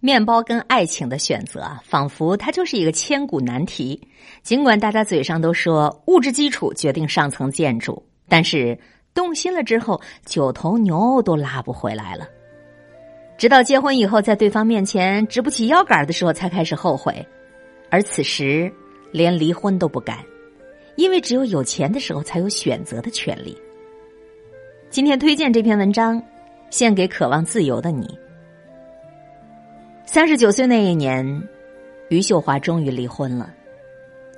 面包跟爱情的选择，仿佛它就是一个千古难题。尽管大家嘴上都说物质基础决定上层建筑，但是动心了之后，九头牛都拉不回来了。直到结婚以后，在对方面前直不起腰杆的时候，才开始后悔。而此时，连离婚都不敢，因为只有有钱的时候，才有选择的权利。今天推荐这篇文章，献给渴望自由的你。三十九岁那一年，余秀华终于离婚了。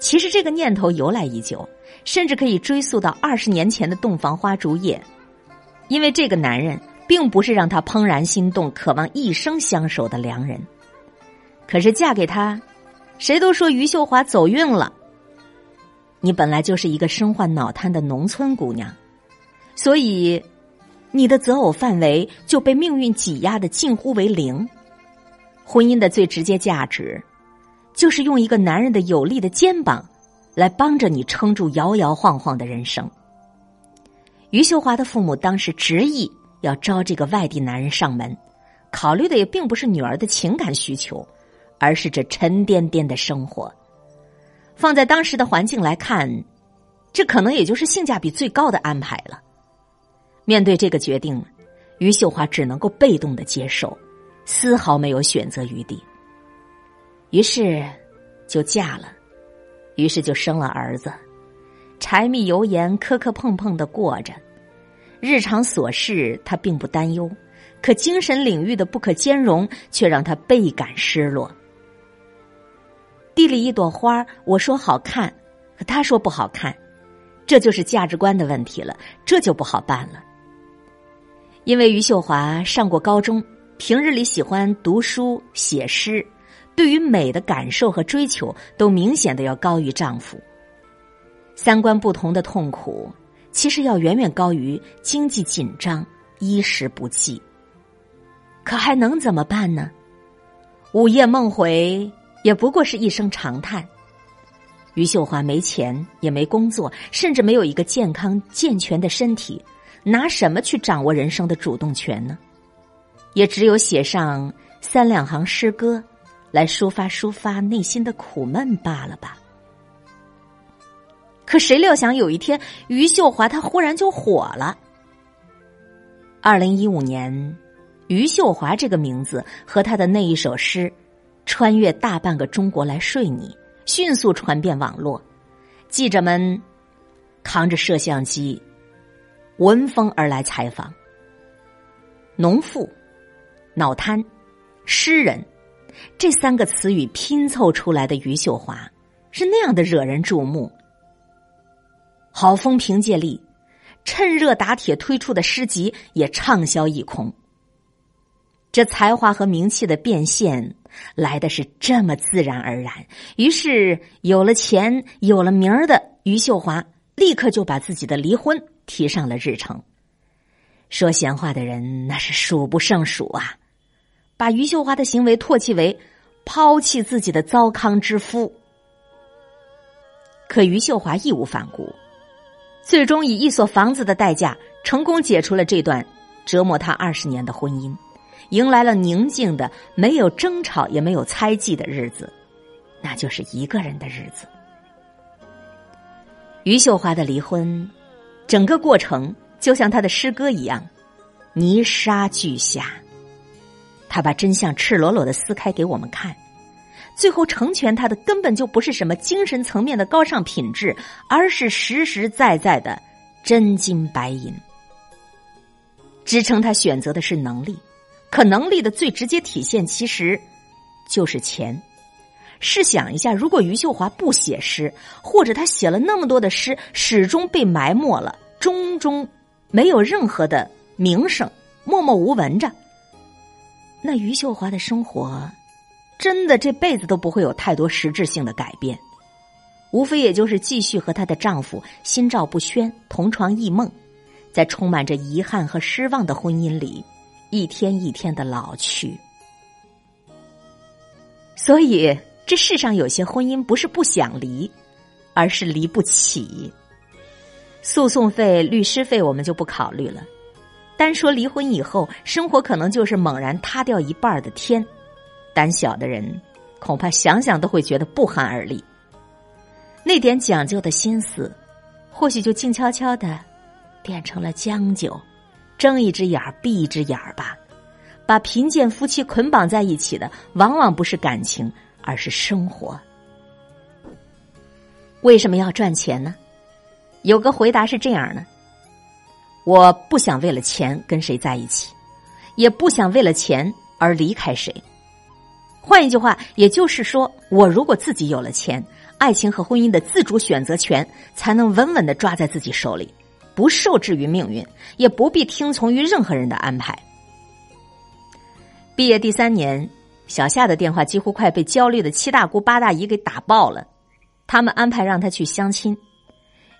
其实这个念头由来已久，甚至可以追溯到二十年前的洞房花烛夜。因为这个男人并不是让她怦然心动、渴望一生相守的良人。可是嫁给他，谁都说余秀华走运了。你本来就是一个身患脑瘫的农村姑娘，所以你的择偶范围就被命运挤压的近乎为零。婚姻的最直接价值，就是用一个男人的有力的肩膀，来帮着你撑住摇摇晃晃的人生。余秀华的父母当时执意要招这个外地男人上门，考虑的也并不是女儿的情感需求，而是这沉甸甸的生活。放在当时的环境来看，这可能也就是性价比最高的安排了。面对这个决定，余秀华只能够被动的接受。丝毫没有选择余地，于是就嫁了，于是就生了儿子，柴米油盐磕磕碰碰的过着，日常琐事他并不担忧，可精神领域的不可兼容却让他倍感失落。地里一朵花，我说好看，可他说不好看，这就是价值观的问题了，这就不好办了。因为余秀华上过高中。平日里喜欢读书写诗，对于美的感受和追求都明显的要高于丈夫。三观不同的痛苦，其实要远远高于经济紧张、衣食不济。可还能怎么办呢？午夜梦回也不过是一声长叹。余秀华没钱，也没工作，甚至没有一个健康健全的身体，拿什么去掌握人生的主动权呢？也只有写上三两行诗歌，来抒发抒发内心的苦闷罢了吧。可谁料想有一天，余秀华她忽然就火了。二零一五年，余秀华这个名字和她的那一首诗，穿越大半个中国来睡你，迅速传遍网络。记者们扛着摄像机，闻风而来采访。农妇。脑瘫，诗人，这三个词语拼凑出来的余秀华，是那样的惹人注目。好风凭借力，趁热打铁推出的诗集也畅销一空。这才华和名气的变现来的是这么自然而然，于是有了钱、有了名儿的余秀华，立刻就把自己的离婚提上了日程。说闲话的人那是数不胜数啊。把余秀华的行为唾弃为抛弃自己的糟糠之夫，可余秀华义无反顾，最终以一所房子的代价成功解除了这段折磨他二十年的婚姻，迎来了宁静的、没有争吵也没有猜忌的日子，那就是一个人的日子。余秀华的离婚，整个过程就像他的诗歌一样，泥沙俱下。他把真相赤裸裸的撕开给我们看，最后成全他的根本就不是什么精神层面的高尚品质，而是实实在在的真金白银。支撑他选择的是能力，可能力的最直接体现其实就是钱。试想一下，如果余秀华不写诗，或者他写了那么多的诗，始终被埋没了，终终没有任何的名声，默默无闻着。那余秀华的生活，真的这辈子都不会有太多实质性的改变，无非也就是继续和她的丈夫心照不宣，同床异梦，在充满着遗憾和失望的婚姻里，一天一天的老去。所以，这世上有些婚姻不是不想离，而是离不起。诉讼费、律师费我们就不考虑了。单说离婚以后，生活可能就是猛然塌掉一半的天，胆小的人，恐怕想想都会觉得不寒而栗。那点讲究的心思，或许就静悄悄的变成了将就，睁一只眼闭一只眼吧。把贫贱夫妻捆绑在一起的，往往不是感情，而是生活。为什么要赚钱呢？有个回答是这样的：我不想为了钱跟谁在一起，也不想为了钱而离开谁。换一句话，也就是说，我如果自己有了钱。爱情和婚姻的自主选择权才能稳稳的抓在自己手里，不受制于命运，也不必听从于任何人的安排。毕业第三年，小夏的电话几乎快被焦虑的七大姑八大姨给打爆了。他们安排让她去相亲。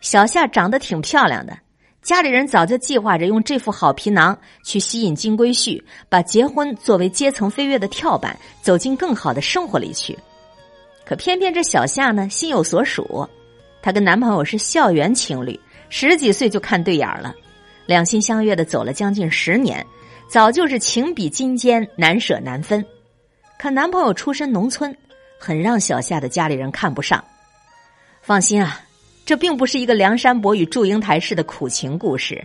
小夏长得挺漂亮的，家里人早就计划着用这副好皮囊去吸引金龟婿，把结婚作为阶层飞跃的跳板，走进更好的生活里去。可偏偏这小夏呢，心有所属。她跟男朋友是校园情侣，十几岁就看对眼了，两心相悦的走了将近十年，早就是情比金坚，难舍难分。可男朋友出身农村，很让小夏的家里人看不上。放心啊，这并不是一个梁山伯与祝英台式的苦情故事，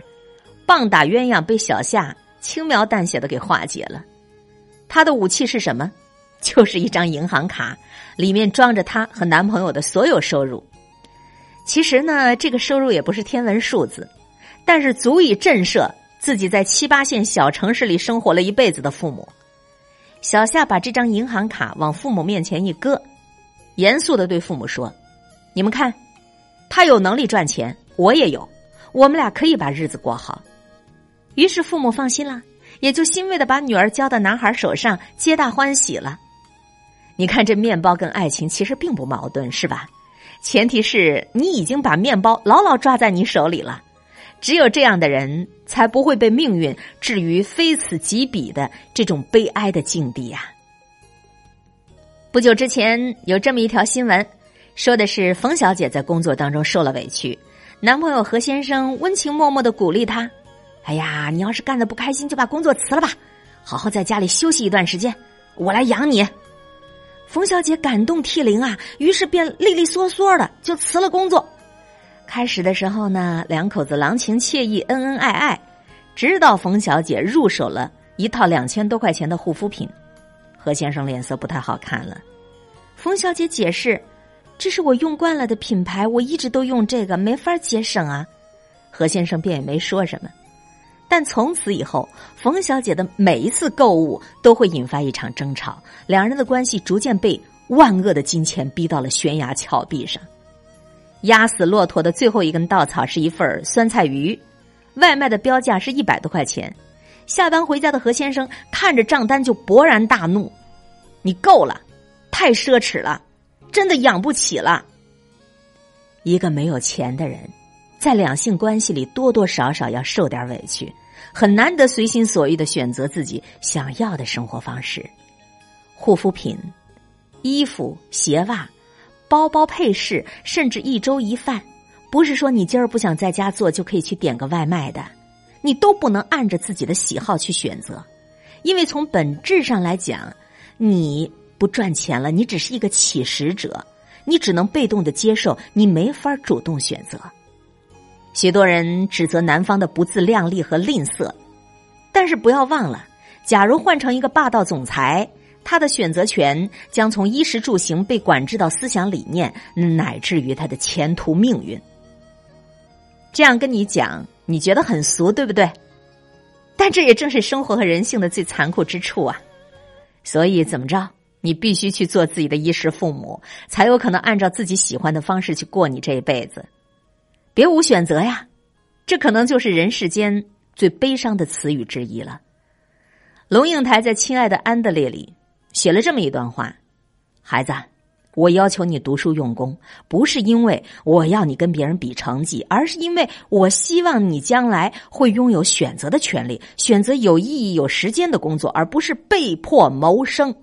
棒打鸳鸯被小夏轻描淡写的给化解了。他的武器是什么？就是一张银行卡，里面装着她和男朋友的所有收入。其实呢，这个收入也不是天文数字，但是足以震慑自己在七八线小城市里生活了一辈子的父母。小夏把这张银行卡往父母面前一搁，严肃的对父母说：“你们看，他有能力赚钱，我也有，我们俩可以把日子过好。”于是父母放心了，也就欣慰的把女儿交到男孩手上，皆大欢喜了。你看，这面包跟爱情其实并不矛盾，是吧？前提是你已经把面包牢牢抓在你手里了。只有这样的人，才不会被命运置于非此即彼的这种悲哀的境地呀。不久之前，有这么一条新闻，说的是冯小姐在工作当中受了委屈，男朋友何先生温情脉脉的鼓励她：“哎呀，你要是干的不开心，就把工作辞了吧，好好在家里休息一段时间，我来养你。”冯小姐感动涕零啊，于是便利利索索的就辞了工作。开始的时候呢，两口子郎情妾意，恩恩爱爱，直到冯小姐入手了一套两千多块钱的护肤品，何先生脸色不太好看了。冯小姐解释：“这是我用惯了的品牌，我一直都用这个，没法节省啊。”何先生便也没说什么。但从此以后，冯小姐的每一次购物都会引发一场争吵，两人的关系逐渐被万恶的金钱逼到了悬崖峭壁上。压死骆驼的最后一根稻草是一份酸菜鱼，外卖的标价是一百多块钱。下班回家的何先生看着账单就勃然大怒：“你够了，太奢侈了，真的养不起了。”一个没有钱的人。在两性关系里，多多少少要受点委屈，很难得随心所欲的选择自己想要的生活方式。护肤品、衣服、鞋袜、包包、配饰，甚至一粥一饭，不是说你今儿不想在家做就可以去点个外卖的，你都不能按着自己的喜好去选择，因为从本质上来讲，你不赚钱了，你只是一个乞食者，你只能被动的接受，你没法主动选择。许多人指责男方的不自量力和吝啬，但是不要忘了，假如换成一个霸道总裁，他的选择权将从衣食住行被管制到思想理念，乃至于他的前途命运。这样跟你讲，你觉得很俗，对不对？但这也正是生活和人性的最残酷之处啊！所以怎么着，你必须去做自己的衣食父母，才有可能按照自己喜欢的方式去过你这一辈子。别无选择呀，这可能就是人世间最悲伤的词语之一了。龙应台在《亲爱的安德烈》里写了这么一段话：“孩子，我要求你读书用功，不是因为我要你跟别人比成绩，而是因为我希望你将来会拥有选择的权利，选择有意义、有时间的工作，而不是被迫谋生。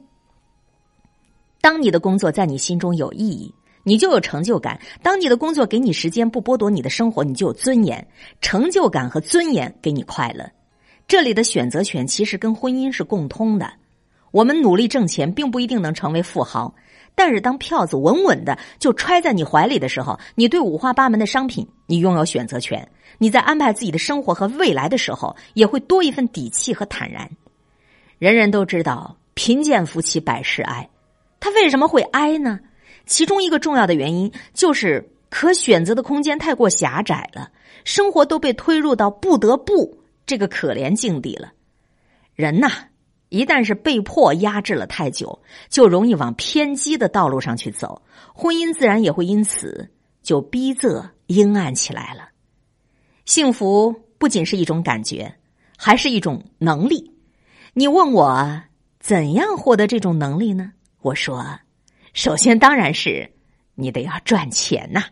当你的工作在你心中有意义。”你就有成就感。当你的工作给你时间，不剥夺你的生活，你就有尊严。成就感和尊严给你快乐。这里的选择权其实跟婚姻是共通的。我们努力挣钱，并不一定能成为富豪，但是当票子稳稳的就揣在你怀里的时候，你对五花八门的商品，你拥有选择权。你在安排自己的生活和未来的时候，也会多一份底气和坦然。人人都知道，贫贱夫妻百事哀，他为什么会哀呢？其中一个重要的原因就是可选择的空间太过狭窄了，生活都被推入到不得不这个可怜境地了。人呐。一旦是被迫压制了太久，就容易往偏激的道路上去走，婚姻自然也会因此就逼仄阴暗起来了。幸福不仅是一种感觉，还是一种能力。你问我怎样获得这种能力呢？我说，首先当然是你得要赚钱呐。